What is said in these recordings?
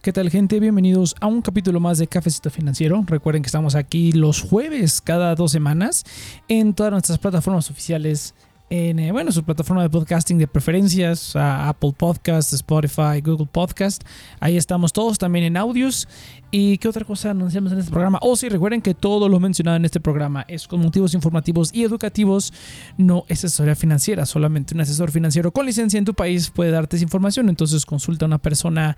¿Qué tal gente? Bienvenidos a un capítulo más de Cafecito Financiero. Recuerden que estamos aquí los jueves cada dos semanas en todas nuestras plataformas oficiales en eh, bueno, su plataforma de podcasting de preferencias, Apple Podcast, Spotify, Google Podcast. Ahí estamos todos también en audios. ¿Y qué otra cosa anunciamos en este programa? Oh, sí, recuerden que todo lo mencionado en este programa es con motivos informativos y educativos, no es asesoría financiera. Solamente un asesor financiero con licencia en tu país puede darte esa información. Entonces consulta a una persona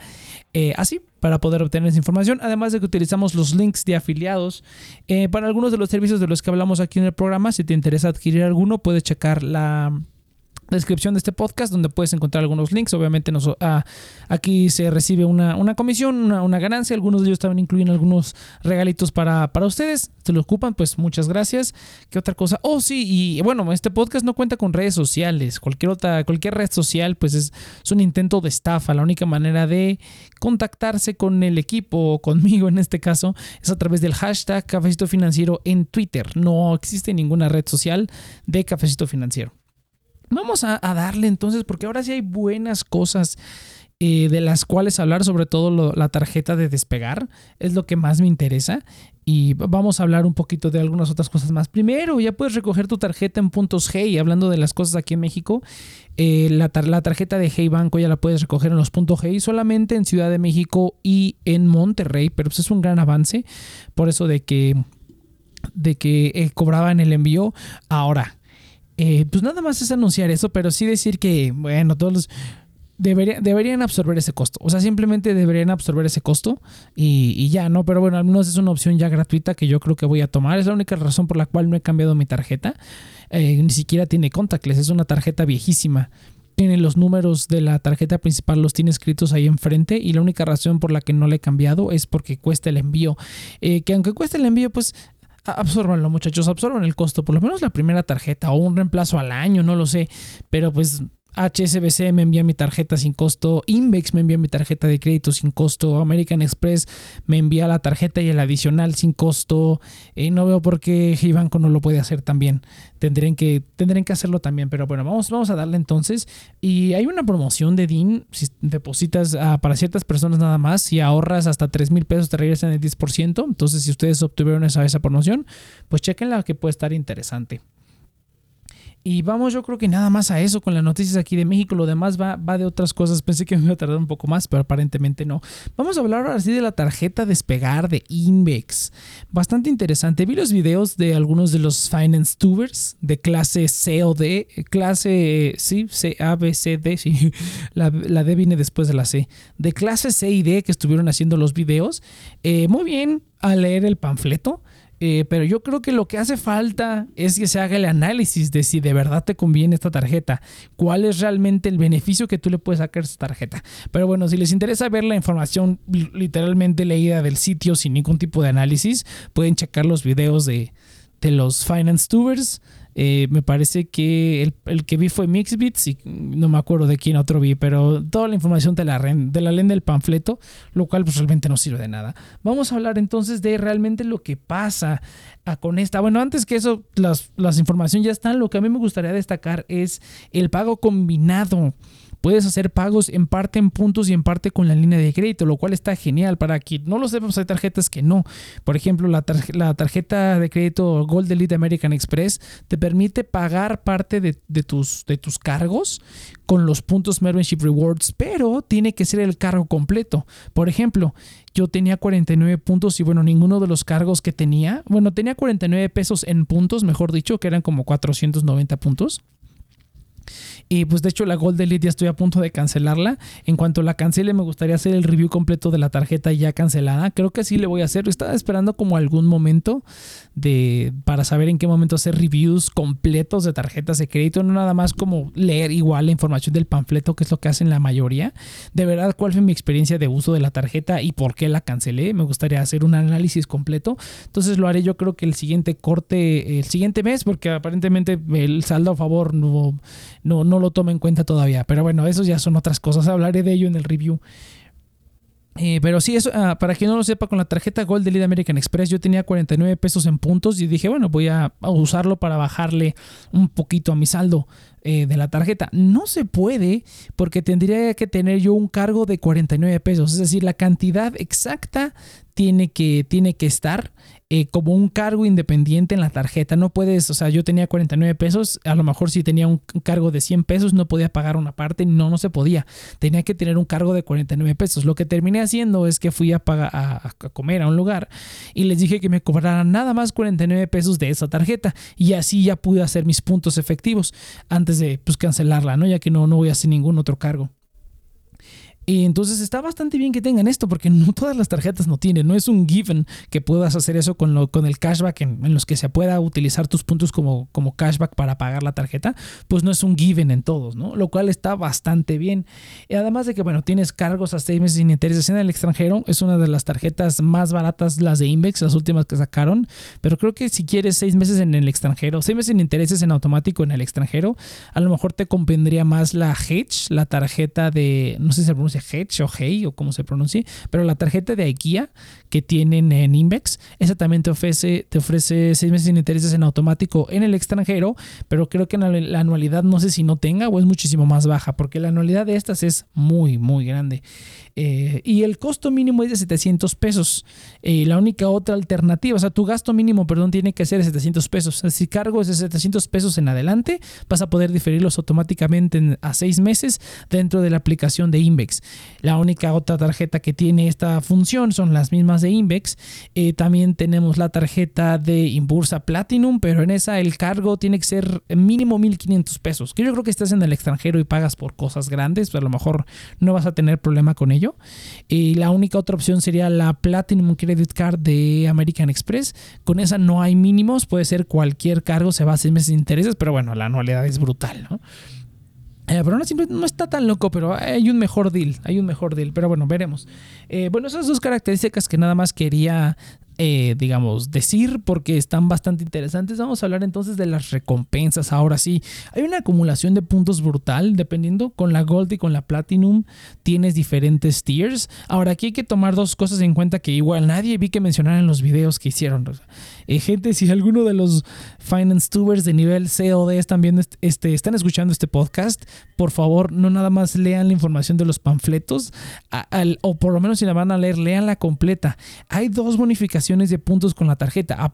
eh, así para poder obtener esa información. Además de que utilizamos los links de afiliados eh, para algunos de los servicios de los que hablamos aquí en el programa. Si te interesa adquirir alguno, puedes checar la descripción de este podcast donde puedes encontrar algunos links. Obviamente nos, ah, aquí se recibe una, comisión, una, ganancia. Algunos de ellos también incluyen algunos regalitos para, para ustedes. Se lo ocupan, pues muchas gracias. ¿Qué otra cosa? Oh, sí, y bueno, este podcast no cuenta con redes sociales. Cualquier otra, cualquier red social, pues es, un intento de estafa. La única manera de contactarse con el equipo o conmigo en este caso es a través del hashtag Cafecito Financiero en Twitter. No existe ninguna red social de Cafecito Financiero. Vamos a, darle entonces, porque ahora sí hay buenas cosas eh, de las cuales hablar, sobre todo la tarjeta de despegar, es lo que más me interesa. Y vamos a hablar un poquito de algunas otras cosas más. Primero, ya puedes recoger tu tarjeta en puntos Hey, hablando de las cosas aquí en México. Eh, la, tarjeta de Hey Banco ya la puedes recoger en los puntos Hey solamente en Ciudad de México y en Monterrey, pero pues es un gran avance. Por eso de que, de que eh, cobraban el envío. Ahora, eh, pues nada más es anunciar eso, pero sí decir que, bueno, todos los... deberían absorber ese costo. O sea, simplemente deberían absorber ese costo y, ya, ¿no? Pero bueno, al menos es una opción ya gratuita que yo creo que voy a tomar. Es la única razón por la cual no he cambiado mi tarjeta. Eh, ni siquiera tiene contactless, es una tarjeta viejísima. Tiene los números de la tarjeta principal, los tiene escritos ahí enfrente y la única razón por la que no le he cambiado es porque cuesta el envío. Eh, que aunque cueste el envío, pues absorbanlo muchachos, absorban el costo, por lo menos la primera tarjeta o un reemplazo al año, no lo sé, pero pues HSBC me envía mi tarjeta sin costo, Invex me envía mi tarjeta de crédito sin costo, American Express me envía la tarjeta y el adicional sin costo. Eh, no veo por qué Banco no lo puede hacer también. Tendrían que, tendrían que hacerlo también, pero bueno, vamos, vamos a darle entonces. Y hay una promoción de DIN, si depositas ah, para ciertas personas nada más, si ahorras hasta 3 mil pesos te regresan el 10%. Entonces, si ustedes obtuvieron esa, esa promoción, pues chequenla que puede estar interesante. Y vamos, yo creo que nada más a eso con las noticias aquí de México. Lo demás va, va de otras cosas. Pensé que me iba a tardar un poco más, pero aparentemente no. Vamos a hablar ahora sí de la tarjeta despegar de Invex. Bastante interesante. Vi los videos de algunos de los finance tubers de clase C o D. Clase, sí, C, A, B, C, D. Sí, la, D viene después de la C. De clase C y D que estuvieron haciendo los videos. Eh, muy bien a leer el panfleto. Eh, pero yo creo que lo que hace falta es que se haga el análisis de si de verdad te conviene esta tarjeta, cuál es realmente el beneficio que tú le puedes sacar a esta tarjeta. Pero bueno, si les interesa ver la información literalmente leída del sitio sin ningún tipo de análisis, pueden checar los videos de, de los Finance Tubers. Eh, me parece que el, que vi fue Mixbits y no me acuerdo de quién otro vi, pero toda la información de la, de la lenda del panfleto, lo cual pues realmente no sirve de nada. Vamos a hablar entonces de realmente lo que pasa ah, con esta. Bueno, antes que eso, las, las informaciones ya están. Lo que a mí me gustaría destacar es el pago combinado. Puedes hacer pagos en parte en puntos y en parte con la línea de crédito, lo cual está genial. Para quien no lo sepa, hay tarjetas que no. Por ejemplo, la, tarjeta de crédito Gold Elite American Express te permite pagar parte de, tus, de tus cargos con los puntos Membership Rewards, pero tiene que ser el cargo completo. Por ejemplo, yo tenía 49 puntos y bueno, ninguno de los cargos que tenía, bueno, tenía 49 pesos en puntos, mejor dicho, que eran como 490 puntos. Y pues de hecho la Gold Elite ya estoy a punto de cancelarla. En cuanto la cancele me gustaría hacer el review completo de la tarjeta ya cancelada. Creo que sí le voy a hacer. Estaba esperando como algún momento de para saber en qué momento hacer reviews completos de tarjetas de crédito. No nada más como leer igual la información del panfleto que es lo que hacen la mayoría. De verdad cuál fue mi experiencia de uso de la tarjeta y por qué la cancelé. Me gustaría hacer un análisis completo. Entonces lo haré yo creo que el siguiente corte, el siguiente mes porque aparentemente el saldo a favor no, no, no lo tomo en cuenta todavía. Pero bueno, eso ya son otras cosas. Hablaré de ello en el review. Eh, pero sí, eso, ah, para quien no lo sepa, con la tarjeta Gold de Lead American Express yo tenía 49 pesos en puntos y dije, bueno, voy a, usarlo para bajarle un poquito a mi saldo eh, de la tarjeta. No se puede porque tendría que tener yo un cargo de 49 pesos, es decir, la cantidad exacta tiene que, tiene que estar eh, como un cargo independiente en la tarjeta. No puedes, o sea, yo tenía 49 pesos, a lo mejor si tenía un cargo de 100 pesos no podía pagar una parte, no, no se podía. Tenía que tener un cargo de 49 pesos. Lo que terminé haciendo es que fui a, pagar, a, comer a un lugar y les dije que me cobraran nada más 49 pesos de esa tarjeta y así ya pude hacer mis puntos efectivos antes de pues, cancelarla, ¿no? Ya que no, no voy a hacer ningún otro cargo. Y entonces está bastante bien que tengan esto porque no todas las tarjetas no tienen. No es un given que puedas hacer eso con, lo, con el cashback en, los que se pueda utilizar tus puntos como, como cashback para pagar la tarjeta. Pues no es un given en todos, ¿no? Lo cual está bastante bien. Y además de que, bueno, tienes cargos a seis meses sin intereses en el extranjero. Es una de las tarjetas más baratas, las de Invex, las últimas que sacaron. Pero creo que si quieres seis meses en el extranjero, seis meses sin intereses en automático en el extranjero, a lo mejor te convendría más la Hedge, la tarjeta de, no sé si se pronuncia Hedge o Hey o como se pronuncie, pero la tarjeta de IKEA que tienen en Invex, esa también te ofrece, te ofrece seis meses sin intereses en automático en el extranjero, pero creo que la anualidad no sé si no tenga o es muchísimo más baja, porque la anualidad de estas es muy, muy grande. Eh, y el costo mínimo es de 700 pesos. Eh, la única otra alternativa, o sea, tu gasto mínimo, perdón, tiene que ser de 700 pesos. Si cargo es de 700 pesos en adelante, vas a poder diferirlos automáticamente a seis meses dentro de la aplicación de Invex. La única otra tarjeta que tiene esta función son las mismas de Invex. Eh, también tenemos la tarjeta de Inbursa Platinum, pero en esa el cargo tiene que ser mínimo 1500 pesos. Que yo creo que estás en el extranjero y pagas por cosas grandes, pero a lo mejor no vas a tener problema con ello. Y la única otra opción sería la Platinum Credit Card de American Express. Con esa no hay mínimos, puede ser cualquier cargo, se va a seis meses de intereses, pero bueno, la anualidad es brutal, ¿no? Eh, pero no, no está tan loco, pero hay un mejor deal, hay un mejor deal, pero bueno, veremos. Eh, bueno, esas dos características que nada más quería eh, digamos, decir porque están bastante interesantes. Vamos a hablar entonces de las recompensas. Ahora sí, hay una acumulación de puntos brutal, dependiendo con la Gold y con la Platinum, tienes diferentes tiers. Ahora aquí hay que tomar dos cosas en cuenta que igual nadie vi que mencionar en los videos que hicieron. Eh, gente, si alguno de los finance tubers de nivel COD están este, están escuchando este podcast, por favor, no nada más lean la información de los panfletos, o por lo menos si la van a leer, lean la completa. Hay dos bonificaciones de puntos con la tarjeta.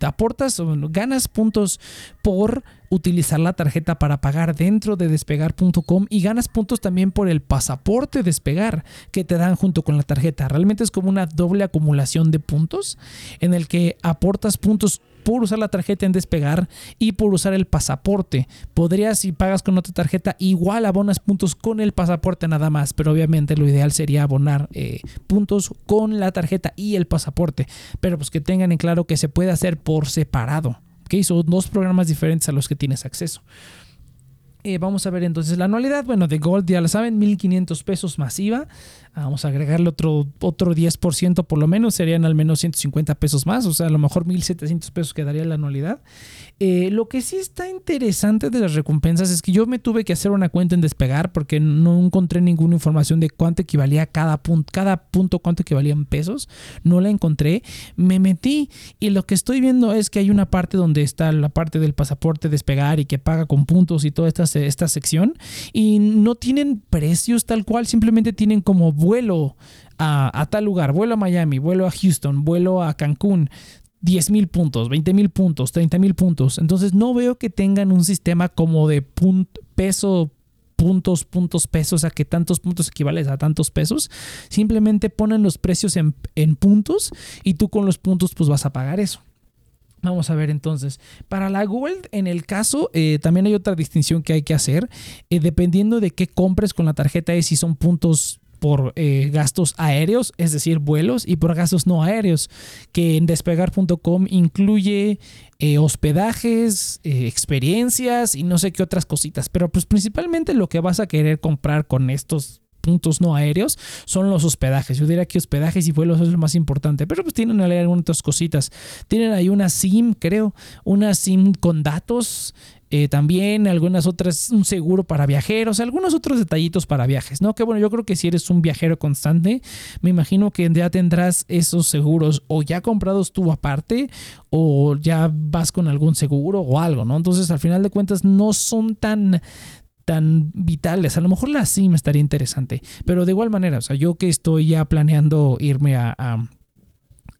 Aportas ganas puntos por utilizar la tarjeta para pagar dentro de despegar.com y ganas puntos también por el pasaporte despegar que te dan junto con la tarjeta. Realmente es como una doble acumulación de puntos en el que aportas puntos por usar la tarjeta en despegar y por usar el pasaporte. Podrías, si pagas con otra tarjeta, igual abonas puntos con el pasaporte nada más, pero obviamente lo ideal sería abonar eh, puntos con la tarjeta y el pasaporte. Pero pues que tengan en claro que se puede hacer por separado. ¿okay? Son dos programas diferentes a los que tienes acceso. Eh, vamos a ver entonces la anualidad. Bueno, de Gold ya lo saben, 1500 pesos masiva. Vamos a agregarle otro, otro 10% por lo menos, serían al menos 150 pesos más, o sea, a lo mejor 1.700 pesos quedaría la anualidad. Eh, lo que sí está interesante de las recompensas es que yo me tuve que hacer una cuenta en despegar porque no encontré ninguna información de cuánto equivalía cada punto, cada punto cuánto equivalía en pesos, no la encontré, me metí y lo que estoy viendo es que hay una parte donde está la parte del pasaporte despegar y que paga con puntos y toda esta, esta sección. Y no tienen precios tal cual, simplemente tienen como vuelo a, tal lugar, vuelo a Miami, vuelo a Houston, vuelo a Cancún, 10 mil puntos, 20 mil puntos, 30 mil puntos. Entonces no veo que tengan un sistema como de peso, puntos, puntos, pesos, a que tantos puntos equivalen a tantos pesos. Simplemente ponen los precios en, puntos y tú con los puntos pues vas a pagar eso. Vamos a ver entonces, para la Gold, en el caso, eh, también hay otra distinción que hay que hacer, eh, dependiendo de qué compres con la tarjeta, es si son puntos por eh, gastos aéreos, es decir, vuelos, y por gastos no aéreos, que en despegar.com incluye eh, hospedajes, eh, experiencias y no sé qué otras cositas. Pero pues principalmente lo que vas a querer comprar con estos puntos no aéreos son los hospedajes. Yo diría que hospedajes y vuelos es lo más importante, pero pues tienen algunas otras cositas. Tienen ahí una SIM, creo, una SIM con datos eh, también algunas otras, un seguro para viajeros, algunos otros detallitos para viajes, ¿no? Que bueno, yo creo que si eres un viajero constante, me imagino que ya tendrás esos seguros o ya comprados tú aparte o ya vas con algún seguro o algo, ¿no? Entonces al final de cuentas no son tan tan vitales. A lo mejor la SIM estaría interesante, pero de igual manera, o sea, yo que estoy ya planeando irme a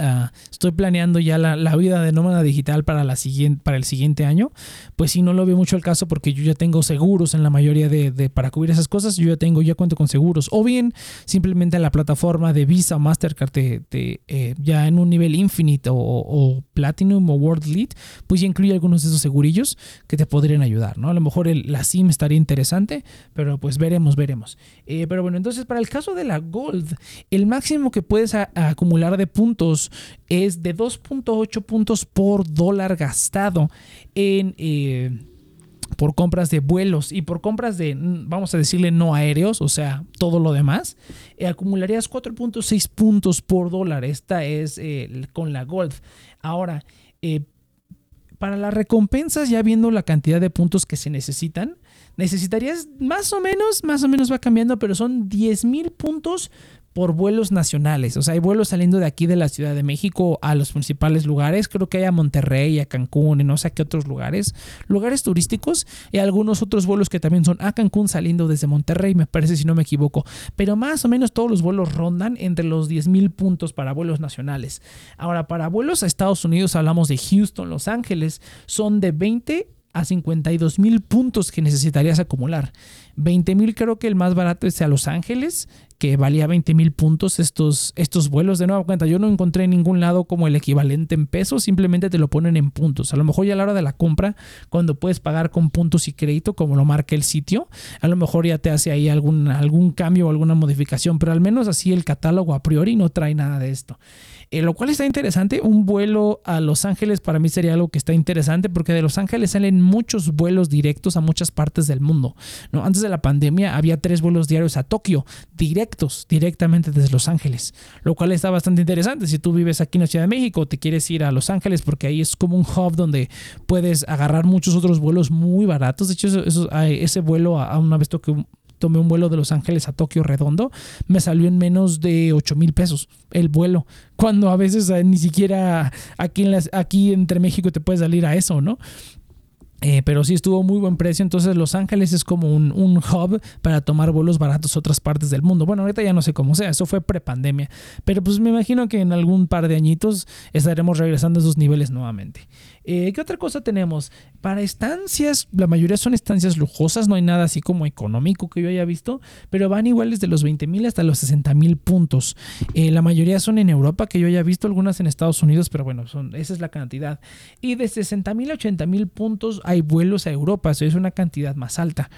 Ah, estoy planeando ya la, vida de nómada digital para, la siguiente, para el siguiente año, pues sí, no lo veo mucho el caso porque yo ya tengo seguros en la mayoría de, para cubrir esas cosas, yo ya tengo, ya cuento con seguros. O bien, simplemente la plataforma de Visa o Mastercard te, eh, ya en un nivel Infinite o, Platinum o World Lead, pues ya incluye algunos de esos segurillos que te podrían ayudar, ¿no? A lo mejor la SIM estaría interesante, pero pues veremos, veremos. Eh, pero bueno, entonces para el caso de la Gold, el máximo que puedes acumular de puntos es de 2.8 puntos por dólar gastado en... Eh, por compras de vuelos y por compras de, vamos a decirle, no aéreos, o sea, todo lo demás, eh, acumularías 4.6 puntos por dólar. Esta es eh, con la Gold. Ahora, para las recompensas, ya viendo la cantidad de puntos que se necesitan, necesitarías más o menos, más o menos va cambiando, pero son 10 mil puntos por vuelos nacionales. O sea, hay vuelos saliendo de aquí de la Ciudad de México a los principales lugares. Creo que hay a Monterrey, a Cancún y no sé qué otros lugares. Lugares turísticos y algunos otros vuelos que también son a Cancún saliendo desde Monterrey, me parece si no me equivoco. Pero más o menos todos los vuelos rondan entre los 10 mil puntos para vuelos nacionales. Ahora, para vuelos a Estados Unidos hablamos de Houston, Los Ángeles. Son de 20 a 52 mil puntos que necesitarías acumular. 20 mil creo que el más barato es a Los Ángeles, que valía 20 mil puntos estos, estos vuelos. De nueva cuenta, yo no encontré en ningún lado como el equivalente en pesos, simplemente te lo ponen en puntos. A lo mejor ya a la hora de la compra, cuando puedes pagar con puntos y crédito, como lo marca el sitio, a lo mejor ya te hace ahí algún, algún cambio o alguna modificación, pero al menos así el catálogo a priori no trae nada de esto. Eh, lo cual está interesante. Un vuelo a Los Ángeles para mí sería algo que está interesante porque de Los Ángeles salen muchos vuelos directos a muchas partes del mundo. ¿no? Antes de la pandemia había tres vuelos diarios a Tokio, directos, directamente desde Los Ángeles, lo cual está bastante interesante. Si tú vives aquí en la Ciudad de México, te quieres ir a Los Ángeles porque ahí es como un hub donde puedes agarrar muchos otros vuelos muy baratos. De hecho, ese vuelo a, una vez toque tomé un vuelo de Los Ángeles a Tokio redondo, me salió en menos de 8 mil pesos el vuelo, cuando a veces eh, ni siquiera aquí, en las, aquí entre México te puede salir a eso, ¿no? Eh, pero sí estuvo muy buen precio. Entonces Los Ángeles es como un, hub para tomar vuelos baratos a otras partes del mundo. Bueno, ahorita ya no sé cómo sea, eso fue prepandemia. Pero pues me imagino que en algún par de añitos estaremos regresando a esos niveles nuevamente. Eh, ¿Qué otra cosa tenemos? Para estancias, la mayoría son estancias lujosas, no hay nada así como económico que yo haya visto, pero van iguales de los 20 mil hasta los 60 mil puntos. Eh, la mayoría son en Europa, que yo haya visto, algunas en Estados Unidos, pero bueno, son, esa es la cantidad. Y de 60 mil a 80 mil puntos hay vuelos a Europa, eso es una cantidad más alta.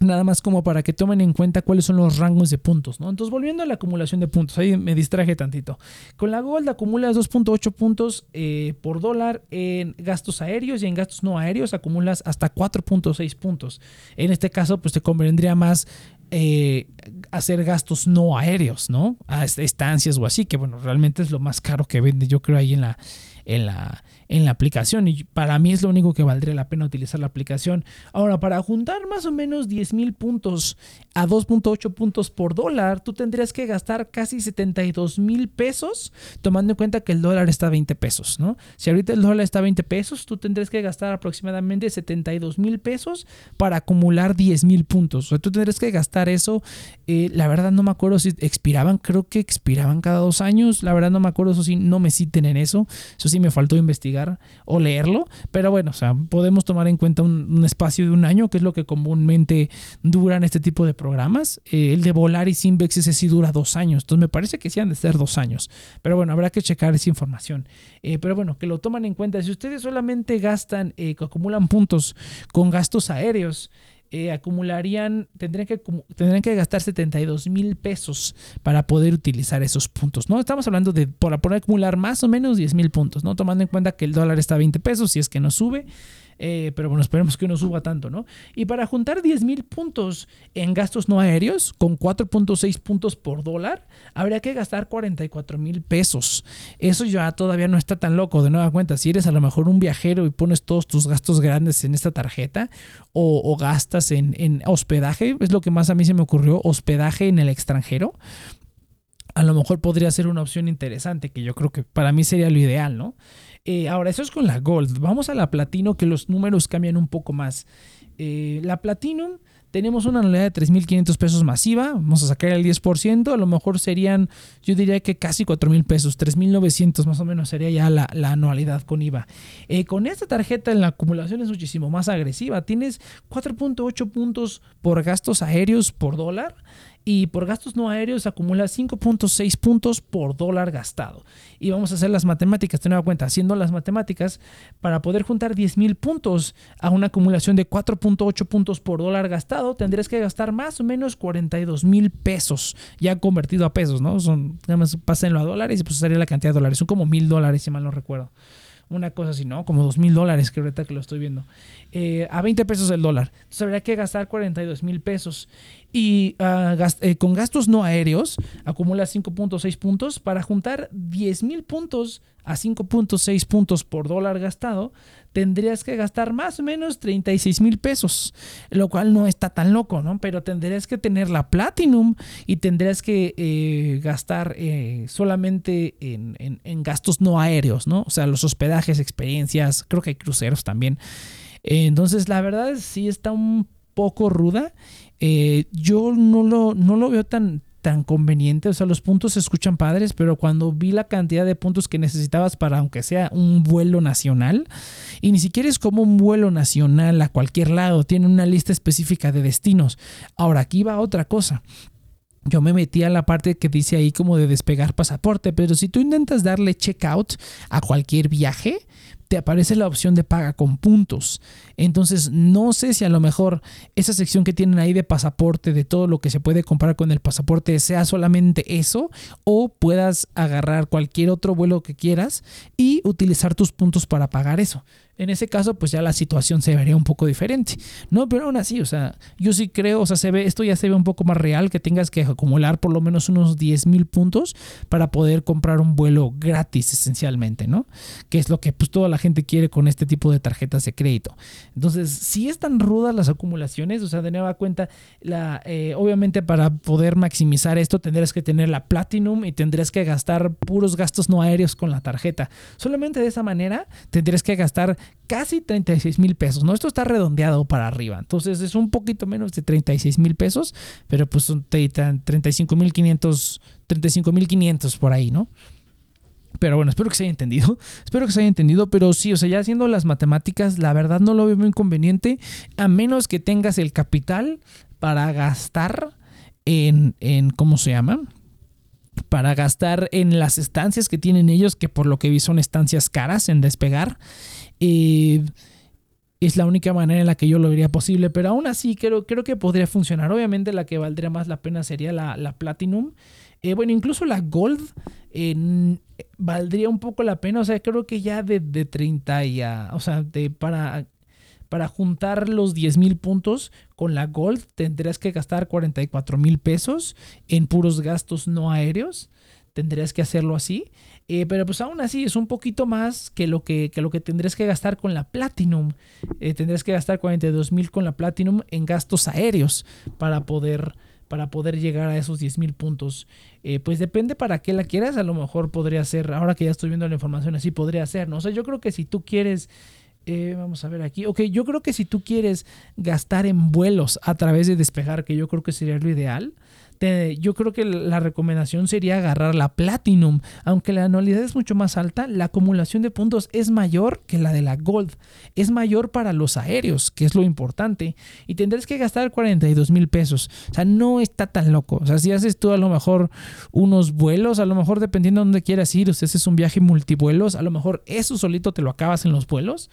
Nada más como para que tomen en cuenta cuáles son los rangos de puntos, ¿no? Entonces, volviendo a la acumulación de puntos, ahí me distraje tantito. Con la Gold acumulas 2.8 puntos eh, por dólar en gastos aéreos y en gastos no aéreos acumulas hasta 4.6 puntos. En este caso, pues te convendría más eh, hacer gastos no aéreos, ¿no? A estancias o así, que bueno, realmente es lo más caro que vende, yo creo, ahí en la, en la, en la aplicación y para mí es lo único que valdría la pena utilizar la aplicación. Ahora, para juntar más o menos 10 mil puntos a 2.8 puntos por dólar, tú tendrías que gastar casi 72 mil pesos, tomando en cuenta que el dólar está a 20 pesos, ¿no? Si ahorita el dólar está a 20 pesos, tú tendrías que gastar aproximadamente 72 mil pesos para acumular 10 mil puntos. O sea, tú tendrías que gastar eso, eh, la verdad no me acuerdo si expiraban, creo que expiraban cada dos años, la verdad no me acuerdo, eso sí, no me citen en eso, eso sí me faltó investigar o leerlo, pero bueno, o sea, podemos tomar en cuenta un, espacio de un año, que es lo que comúnmente duran este tipo de programas. Eh, el de Volaris Invex ese sí dura dos años, entonces me parece que sí han de ser dos años, pero bueno, habrá que checar esa información. Eh, pero bueno, que lo toman en cuenta. Si ustedes solamente gastan, eh, acumulan puntos con gastos aéreos, eh, acumularían, tendrían que, tendrían que gastar 72 mil pesos para poder utilizar esos puntos, ¿no? Estamos hablando de, por poder acumular más o menos 10 mil puntos, ¿no? Tomando en cuenta que el dólar está a 20 pesos, si es que no sube, Eh, pero bueno, esperemos que no suba tanto, ¿no? Y para juntar 10 mil puntos en gastos no aéreos, con 4.6 puntos por dólar, habría que gastar 44 mil pesos. Eso ya todavía no está tan loco. De nueva cuenta, si eres a lo mejor un viajero y pones todos tus gastos grandes en esta tarjeta o, gastas en, en hospedaje, es lo que más a mí se me ocurrió, hospedaje en el extranjero a lo mejor podría ser una opción interesante, que yo creo que para mí sería lo ideal, ¿no? Eh, ahora, eso es con la Gold. Vamos a la Platinum, que los números cambian un poco más. Eh, la Platinum tenemos una anualidad de 3.500 pesos masiva, vamos a sacar el 10%, a lo mejor serían, yo diría que casi 4.000 pesos, 3.900 más o menos sería ya la, anualidad con IVA. Eh, con esta tarjeta la acumulación es muchísimo más agresiva, tienes 4.8 puntos por gastos aéreos por dólar y por gastos no aéreos acumula 5.6 puntos por dólar gastado. Y vamos a hacer las matemáticas, tener en cuenta, haciendo las matemáticas, para poder juntar 10.000 puntos a una acumulación de 4.8 puntos por dólar gastado, tendrías que gastar más o menos 42 mil pesos, ya convertido a pesos, ¿no? Son, nada más pásenlo a dólares y pues sería la cantidad de dólares, son como mil dólares, si mal no recuerdo una cosa así, ¿no? Como dos mil dólares, que ahorita que lo estoy viendo. Eh, a 20 pesos el dólar. Entonces habría que gastar 42 mil pesos. Y ah, eh, con gastos no aéreos acumula 5.6 puntos. Para juntar 10 mil puntos a 5.6 puntos por dólar gastado, tendrías que gastar más o menos 36 mil pesos, lo cual no está tan loco, ¿no? Pero tendrías que tener la Platinum y tendrías que eh, gastar eh, solamente en, gastos no aéreos, ¿no? O sea, los hospedajes, experiencias, creo que hay cruceros también. entonces, la verdad sí está un poco ruda. Eh, yo no lo, no lo veo tan, tan conveniente. O sea, los puntos se escuchan padres, pero cuando vi la cantidad de puntos que necesitabas para, aunque sea un vuelo nacional, y ni siquiera es como un vuelo nacional a cualquier lado, tiene una lista específica de destinos. Ahora, aquí va otra cosa. Yo me metí a la parte que dice ahí como de despegar pasaporte, pero si tú intentas darle checkout a cualquier viaje, te aparece la opción de paga con puntos. Entonces, no sé si a lo mejor esa sección que tienen ahí de pasaporte, de todo lo que se puede comprar con el pasaporte, sea solamente eso, o puedas agarrar cualquier otro vuelo que quieras y utilizar tus puntos para pagar eso. En ese caso, pues ya la situación se vería un poco diferente. No, pero aún así, o sea, yo sí creo, o sea, se ve, esto ya se ve un poco más real, que tengas que acumular por lo menos unos 10 mil puntos para poder comprar un vuelo gratis, esencialmente, ¿no? Que es lo que pues toda la gente quiere con este tipo de tarjetas de crédito. Entonces, si están rudas las acumulaciones, o sea, de nueva cuenta, la, eh, obviamente para poder maximizar esto tendrás que tener la Platinum y tendrás que gastar puros gastos no aéreos con la tarjeta. Solamente de esa manera tendrías que gastar casi 36 mil pesos, ¿no? Esto está redondeado para arriba, entonces es un poquito menos de 36 mil pesos, pero pues son 35 mil 500, 35 mil 500 por ahí, ¿no? Pero bueno, espero que se haya entendido. Espero que se haya entendido. Pero sí, o sea, ya haciendo las matemáticas, la verdad no lo veo muy inconveniente. A menos que tengas el capital para gastar en, en ¿cómo se llama? Para gastar en las estancias que tienen ellos, que por lo que vi son estancias caras en despegar. Eh, es la única manera en la que yo lo vería posible, pero aún así creo, creo que podría funcionar. Obviamente la que valdría más la pena sería la, Platinum. Eh, bueno, incluso la Gold valdría un poco la pena. O sea, creo que ya de, 30 ya, o sea, de, para, para juntar los 10 mil puntos con la Gold tendrías que gastar 44 mil pesos en puros gastos no aéreos. Tendrías que hacerlo así. Eh, pero pues aún así es un poquito más que lo que, lo que tendrías que gastar con la Platinum. Eh, tendrías que gastar 42 mil con la Platinum en gastos aéreos para poder, para poder llegar a esos 10 mil puntos. Eh, pues depende para qué la quieras. A lo mejor podría ser, ahora que ya estoy viendo la información así, podría ser. ¿no? O sea, yo creo que si tú quieres... vamos a ver aquí. Ok, yo creo que si tú quieres gastar en vuelos a través de despegar, que yo creo que sería lo ideal, yo creo que la recomendación sería agarrar la Platinum. Aunque la anualidad es mucho más alta, la acumulación de puntos es mayor que la de la Gold. Es mayor para los aéreos, que es lo importante. Y tendrás que gastar 42 mil pesos. O sea, no está tan loco. O sea, si haces tú a lo mejor unos vuelos, a lo mejor dependiendo de dónde quieras ir, o si haces un viaje multivuelos, a lo mejor eso solito te lo acabas en los vuelos.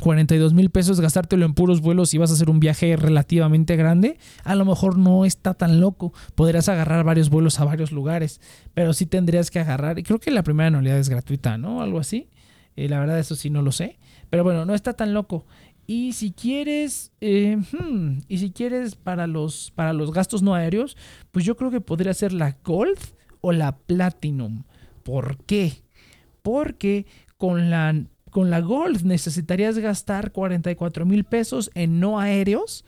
42 mil pesos gastártelo en puros vuelos y vas a hacer un viaje relativamente grande, a lo mejor no está tan loco. Podrías agarrar varios vuelos a varios lugares, pero sí tendrías que agarrar, y creo que la primera anualidad es gratuita, ¿no? Algo así. Eh, la verdad, eso sí no lo sé. Pero bueno, no está tan loco. Y si quieres, eh, hmm, y si quieres para los, para los gastos no aéreos, pues yo creo que podría ser la Gold o la Platinum. ¿Por qué? Porque con la, con la Gold necesitarías gastar 44 mil pesos en no aéreos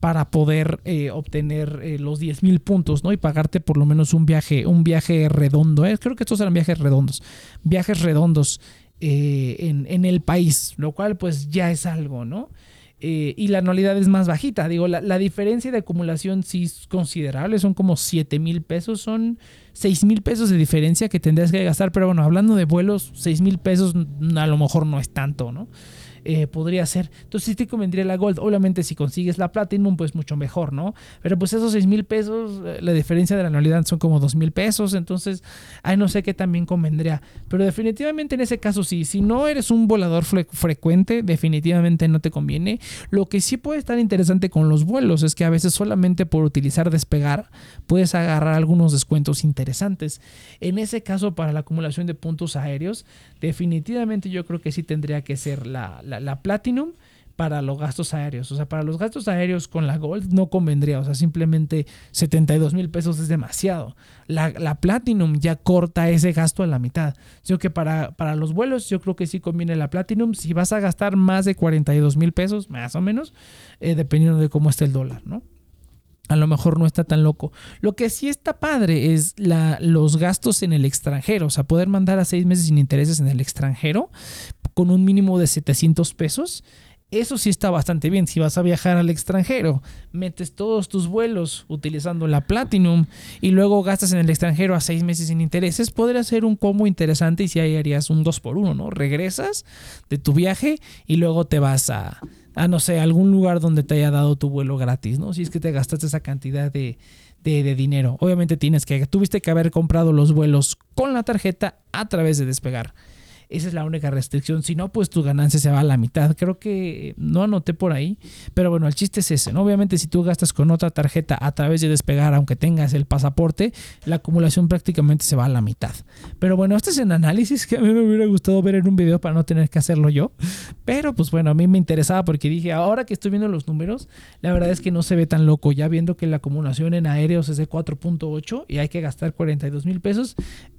para poder eh, obtener eh, los 10 mil puntos, ¿no? Y pagarte por lo menos un viaje, un viaje redondo. ¿eh? Creo que estos eran viajes redondos. Viajes redondos en, en, el país, lo cual pues ya es algo, ¿no? Y la anualidad es más bajita. Digo, la, la, diferencia de acumulación sí es considerable, son como 7 mil pesos, son 6 mil pesos de diferencia que tendrías que gastar, pero bueno, hablando de vuelos, 6 mil pesos a lo mejor no es tanto, ¿no? Eh, podría ser. Entonces sí te convendría la Gold. Obviamente si consigues la Platinum, pues mucho mejor, ¿no? Pero pues esos 6 mil pesos, eh, la diferencia de la anualidad son como 2 mil pesos. Entonces, ahí no sé qué también convendría. Pero definitivamente en ese caso sí. Si no eres un volador frecuente, definitivamente no te conviene. Lo que sí puede estar interesante con los vuelos es que a veces solamente por utilizar despegar puedes agarrar algunos descuentos interesantes. En ese caso, para la acumulación de puntos aéreos, definitivamente yo creo que sí tendría que ser la la, Platinum para los gastos aéreos. O sea, para los gastos aéreos con la Gold no convendría. O sea, simplemente 72 mil pesos es demasiado. La, Platinum ya corta ese gasto a la mitad. Yo que para, para los vuelos yo creo que sí conviene la Platinum. Si vas a gastar más de 42 mil pesos, más o menos, eh, dependiendo de cómo esté el dólar, ¿no? a lo mejor no está tan loco. Lo que sí está padre es la, los gastos en el extranjero, o sea, poder mandar a seis meses sin intereses en el extranjero con un mínimo de 700 pesos. Eso sí está bastante bien. Si vas a viajar al extranjero, metes todos tus vuelos utilizando la Platinum y luego gastas en el extranjero a seis meses sin intereses, podría ser un combo interesante y si ahí harías un 2 por 1 ¿no? Regresas de tu viaje y luego te vas a, a, no sé, algún lugar donde te haya dado tu vuelo gratis, ¿no? Si es que te gastaste esa cantidad de, de, dinero. Obviamente tienes que, tuviste que haber comprado los vuelos con la tarjeta a través de despegar. Esa es la única restricción. Si no, pues tu ganancia se va a la mitad. Creo que no anoté por ahí. Pero bueno, el chiste es ese. ¿no? Obviamente, si tú gastas con otra tarjeta a través de despegar, aunque tengas el pasaporte, la acumulación prácticamente se va a la mitad. Pero bueno, este es un análisis que a mí me hubiera gustado ver en un video para no tener que hacerlo yo. Pero pues bueno, a mí me interesaba porque dije, ahora que estoy viendo los números, la verdad es que no se ve tan loco. Ya viendo que la acumulación en aéreos es de 4.8 y hay que gastar 42 mil pesos,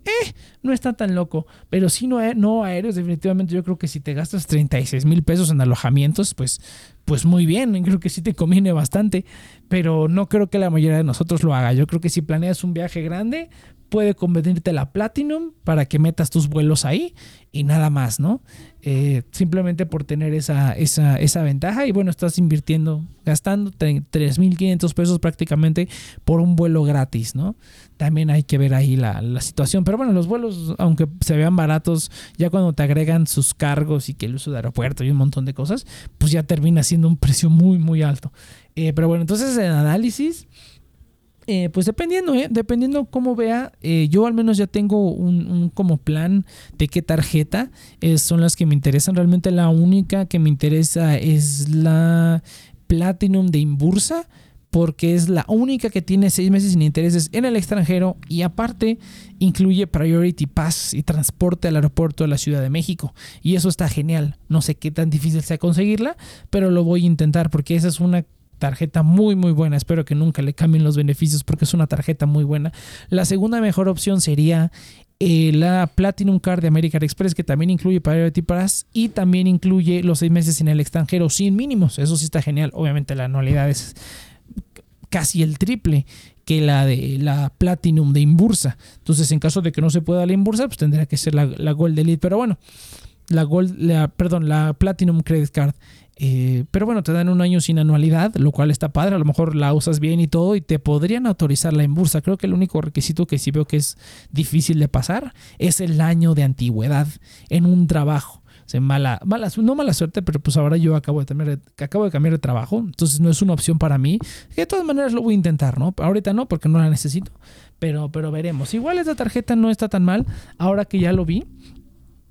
eh, no está tan loco. Pero si no, no aéreos, definitivamente yo creo que si te gastas 36 mil pesos en alojamientos, pues, pues muy bien, creo que sí te conviene bastante, pero no creo que la mayoría de nosotros lo haga. Yo creo que si planeas un viaje grande, puede convenirte la Platinum para que metas tus vuelos ahí y nada más, ¿no? Eh, simplemente por tener esa, esa, esa, ventaja y bueno, estás invirtiendo, gastando 3.500 pesos prácticamente por un vuelo gratis, ¿no? También hay que ver ahí la, la, situación, pero bueno, los vuelos, aunque se vean baratos, ya cuando te agregan sus cargos y que el uso de aeropuerto y un montón de cosas, pues ya termina siendo un precio muy, muy alto. Eh, pero bueno, entonces en análisis eh, pues dependiendo, ¿eh? dependiendo cómo vea, eh, yo al menos ya tengo un, como plan de qué tarjeta son las que me interesan. Realmente la única que me interesa es la Platinum de Imbursa, porque es la única que tiene seis meses sin intereses en el extranjero y aparte incluye Priority Pass y transporte al aeropuerto de la Ciudad de México. Y eso está genial. No sé qué tan difícil sea conseguirla, pero lo voy a intentar porque esa es una tarjeta muy muy buena. Espero que nunca le cambien los beneficios porque es una tarjeta muy buena. La segunda mejor opción sería eh, la Platinum Card de American Express que también incluye Priority Pass y también incluye los seis meses en el extranjero sin mínimos. Eso sí está genial. Obviamente la anualidad es casi el triple que la de la Platinum de Imbursa. Entonces, en caso de que no se pueda la Imbursa, pues tendría que ser la, la Gold Elite. Pero bueno, la Gold, la, perdón, la Platinum Credit Card eh, pero bueno, te dan un año sin anualidad, lo cual está padre. A lo mejor la usas bien y todo y te podrían autorizar la en bursa. Creo que el único requisito que sí veo que es difícil de pasar es el año de antigüedad en un trabajo. O mala, mala, no mala suerte, pero pues ahora yo acabo de, cambiar, acabo de cambiar de trabajo, entonces no es una opción para mí. De todas maneras lo voy a intentar, ¿no? Ahorita no, porque no la necesito, pero, pero veremos. Igual esta tarjeta no está tan mal, ahora que ya lo vi.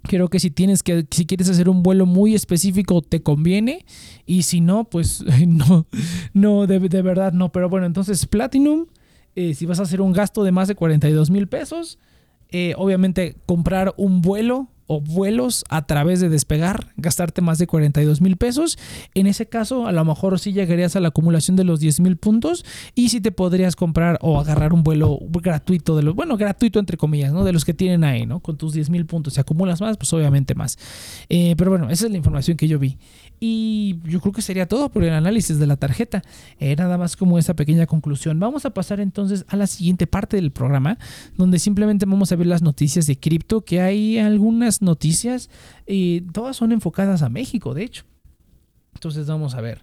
Creo que si tienes que, si quieres hacer un vuelo muy específico, te conviene. Y si no, pues no, no, de, verdad no. Pero bueno, entonces Platinum, eh, si vas a hacer un gasto de más de 42 mil pesos, eh, obviamente comprar un vuelo o vuelos a través de despegar, gastarte más de 42 mil pesos. En ese caso, a lo mejor sí llegarías a la acumulación de los 10 mil puntos y sí te podrías comprar o agarrar un vuelo gratuito de los, bueno, gratuito entre comillas, ¿no? De los que tienen ahí, ¿no? Con tus 10 mil puntos. Si acumulas más, pues obviamente más. Eh, pero bueno, esa es la información que yo vi. Y yo creo que sería todo por el análisis de la tarjeta. Eh, nada más como esa pequeña conclusión. Vamos a pasar entonces a la siguiente parte del programa, donde simplemente vamos a ver las noticias de cripto, que hay algunas noticias, y todas son enfocadas a México, de hecho. Entonces vamos a ver.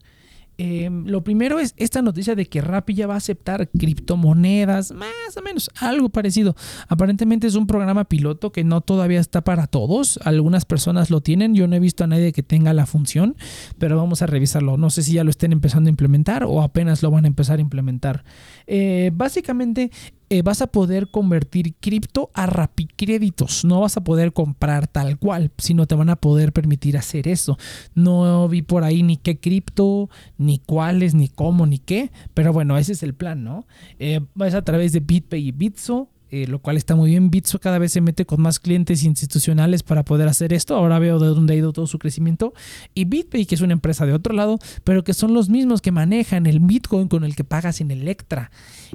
Em, lo primero es esta noticia de que Rappi ya va a aceptar criptomonedas, más o menos, algo parecido. Aparentemente es un programa piloto que no todavía está para todos. Algunas personas lo tienen. Yo no he visto a nadie que tenga la función, pero vamos a revisarlo. No sé si ya lo estén empezando a implementar o apenas lo van a empezar a implementar. Eh, básicamente eh, vas a poder convertir cripto a rapicréditos. No vas a poder comprar tal cual, sino te van a poder permitir hacer eso. No vi por ahí ni qué cripto, ni cuáles, ni cómo, ni qué. Pero bueno, ese es el plan, ¿no? Eh, vas a través de BitPay y Bitso. Eh, lo cual está muy bien. Bitso cada vez se mete con más clientes institucionales para poder hacer esto. Ahora veo de dónde ha ido todo su crecimiento. Y BitPay, que es una empresa de otro lado, pero que son los mismos que manejan el Bitcoin con el que pagas en Electra.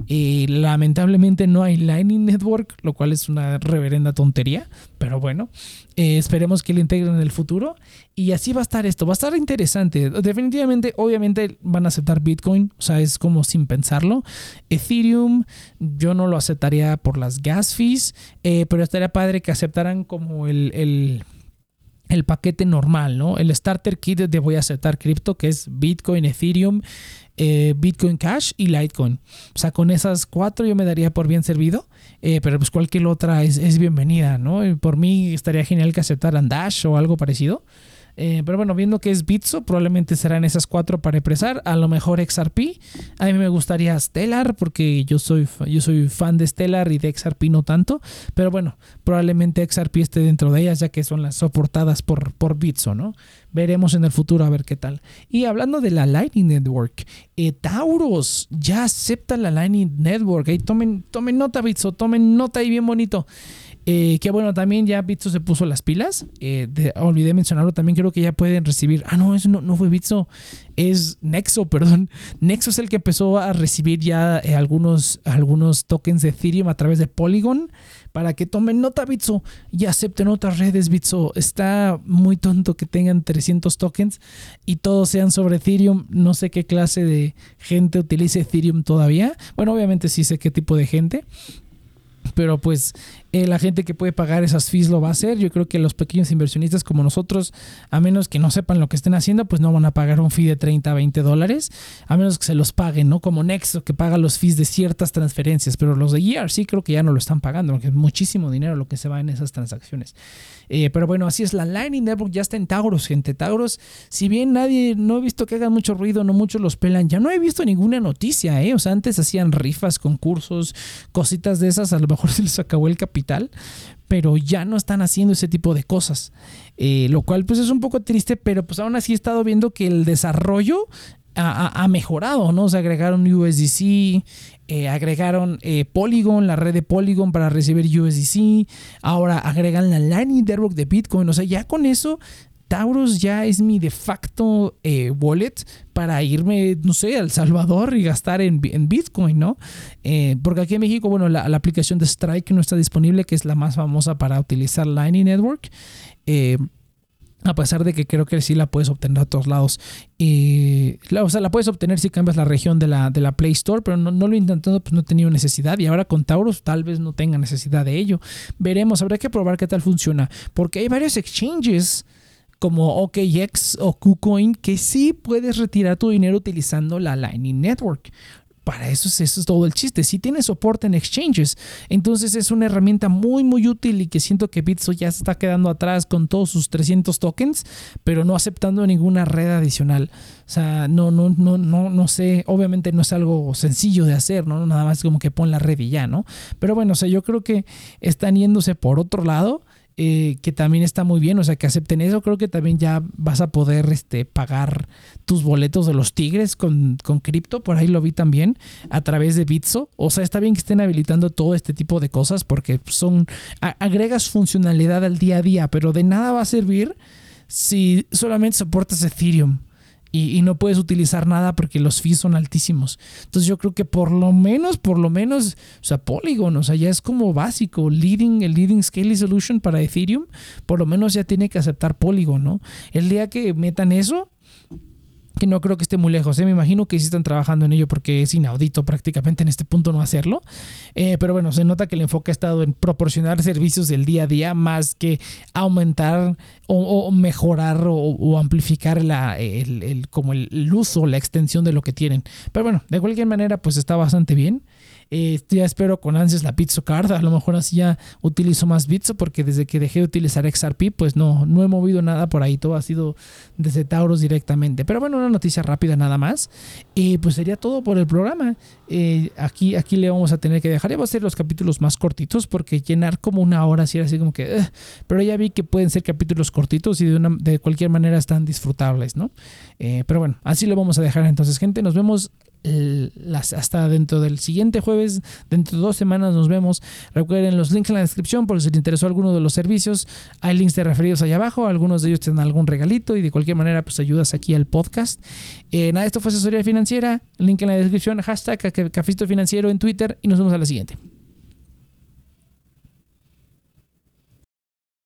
Lamentablemente no hay Lightning Network, lo cual es una reverenda tontería. Pero bueno, eh, esperemos que lo integren en el futuro. Y así va a estar esto. Va a estar interesante. Definitivamente, obviamente van a aceptar Bitcoin. O sea, es como sin pensarlo. Ethereum, yo no lo aceptaría por las gas fees. Eh, pero estaría padre que aceptaran como el, el paquete normal, ¿no? El starter kit de voy a aceptar cripto, que es Bitcoin, Ethereum, eh, Bitcoin Cash y Litecoin. O sea, con esas cuatro yo me daría por bien servido. Eh, pero pues cualquier otra es, bienvenida, ¿no? Por mí estaría genial que aceptaran Dash o algo parecido. Eh, pero bueno, viendo que es Bitso, probablemente serán esas cuatro para empezar. A lo mejor XRP. A mí me gustaría Stellar porque yo soy, yo soy fan de Stellar y de XRP no tanto. Pero bueno, probablemente XRP esté dentro de ellas ya que son las soportadas por, por Bitso, ¿no? Veremos en el futuro a ver qué tal. Y hablando de la Lightning Network, eh, Tauros ya acepta la Lightning Network. Ahí tomen, tomen nota, Bitso, tomen nota ahí bien bonito. Eh, que bueno, también ya Bitso se puso las pilas. Eh, olvidé mencionarlo, también creo que ya pueden recibir. Ah, no, eso no, no fue Bitso, es Nexo, perdón. Nexo es el que empezó a recibir ya eh, algunos, algunos tokens de Ethereum a través de Polygon para que tomen nota Bitso y acepten otras redes Bitso. Está muy tonto que tengan 300 tokens y todos sean sobre Ethereum. No sé qué clase de gente utilice Ethereum todavía. Bueno, obviamente sí sé qué tipo de gente, pero pues eh, la gente que puede pagar esas fees lo va a hacer. Yo creo que los pequeños inversionistas como nosotros, a menos que no sepan lo que estén haciendo, pues no van a pagar un fee de 30 a 20 dólares, a menos que se los paguen, ¿no? Como Nexo, que paga los fees de ciertas transferencias, pero los de ERC creo que ya no lo están pagando, porque es muchísimo dinero lo que se va en esas transacciones. Eh, pero bueno, así es, la Lightning Network ya está en Tauros, gente. Tauros, si bien nadie, no he visto que hagan mucho ruido, no muchos los pelan, ya no he visto ninguna noticia, ¿eh? O sea, antes hacían rifas, concursos, cositas de esas, a lo mejor se les acabó el capital pero ya no están haciendo ese tipo de cosas. Eh, lo cual pues es un poco triste, pero pues aún así he estado viendo que el desarrollo ha, mejorado, ¿no? Se agregaron USDC, eh, agregaron eh, Polygon, la red de Polygon para recibir USDC, ahora agregan la Lightning Network de Bitcoin, o sea, ya con eso Taurus ya es mi de facto eh, wallet para irme, no sé, al Salvador y gastar en, Bitcoin, ¿no? Porque aquí en México, bueno, la, aplicación de Strike no está disponible, que es la más famosa para utilizar Lightning Network. Eh, a pesar de que creo que sí la puedes obtener a todos lados. Y, o sea, la puedes obtener si cambias la región de la, de la Play Store, pero no, lo he intentado, pues no he tenido necesidad. Y ahora con Taurus tal vez no tenga necesidad de ello. Veremos, habrá que probar qué tal funciona. Porque hay varios exchanges como OKX o KuCoin que sí puedes retirar tu dinero utilizando la Lightning Network. Para eso es, eso es todo el chiste. Si tiene soporte en exchanges, entonces es una herramienta muy, muy útil y que siento que Bitso ya se está quedando atrás con todos sus 300 tokens, pero no aceptando ninguna red adicional. O sea, no, no, no, no, no sé. Obviamente no es algo sencillo de hacer, ¿no? Nada más como que pon la red y ya, ¿no? Pero bueno, o sea, yo creo que están yéndose por otro lado eh, que también está muy bien, o sea, que acepten eso, creo que también ya vas a poder este, pagar tus boletos de los Tigres con, con cripto, por ahí lo vi también, a través de Bitso, o sea, está bien que estén habilitando todo este tipo de cosas porque son, agregas funcionalidad al día a día, pero de nada va a servir si solamente soportas Ethereum y, no puedes utilizar nada porque los fees son altísimos. Entonces yo creo que por lo menos, por lo menos, o sea, Polygon, o sea, ya es como básico, leading, el leading scaling solution para Ethereum, por lo menos ya tiene que aceptar Polygon, ¿no? El día que metan eso, que no creo que esté muy lejos. ¿eh? Me imagino que sí están trabajando en ello porque es inaudito prácticamente en este punto no hacerlo. Eh, pero bueno, se nota que el enfoque ha estado en proporcionar servicios del día a día más que aumentar o, mejorar o, amplificar la, el, como el, uso, la extensión de lo que tienen. Pero bueno, de cualquier manera, pues está bastante bien. Eh, ya espero con ansias la Pizzo Card. A lo mejor así ya utilizo más Bitso porque desde que dejé de utilizar XRP, pues no, no he movido nada por ahí. Todo ha sido desde Tauros directamente. Pero bueno, una noticia rápida nada más. Y pues sería todo por el programa. Eh, aquí, aquí le vamos a tener que dejar. Ya va a ser los capítulos más cortitos porque llenar como una hora si era así como que... pero ya vi que pueden ser capítulos cortitos y de, una, de cualquier manera están disfrutables, ¿no? Eh, pero bueno, así lo vamos a dejar entonces, gente. Nos vemos hasta dentro del siguiente jueves, dentro de dos semanas nos vemos. Recuerden los links en la descripción por si les interesó alguno de los servicios. Hay links de referidos allá abajo, algunos de ellos tienen algún regalito y de cualquier manera pues ayudas aquí al podcast. Eh, nada, esto fue asesoría financiera, link en la descripción, hashtag Cafito Financiero en Twitter y nos vemos a la siguiente.